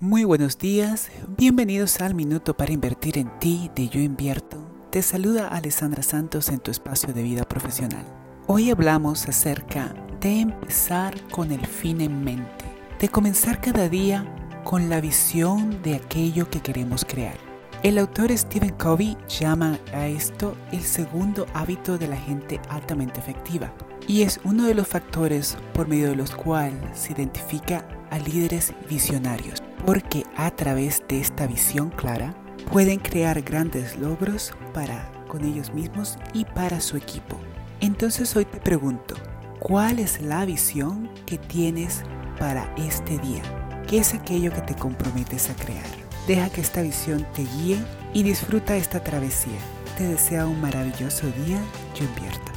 Muy buenos días, bienvenidos al Minuto para Invertir en Ti de Yo Invierto. Te saluda Alessandra Santos en tu espacio de vida profesional. Hoy hablamos acerca de empezar con el fin en mente, de comenzar cada día con la visión de aquello que queremos crear. El autor Stephen Covey llama a esto el segundo hábito de la gente altamente efectiva y es uno de los factores por medio de los cuales se identifica a líderes visionarios porque a través de esta visión clara pueden crear grandes logros para con ellos mismos y para su equipo. Entonces hoy te pregunto, ¿cuál es la visión que tienes para este día? ¿Qué es aquello que te comprometes a crear? Deja que esta visión te guíe y disfruta esta travesía. Te deseo un maravilloso día, yo invierto.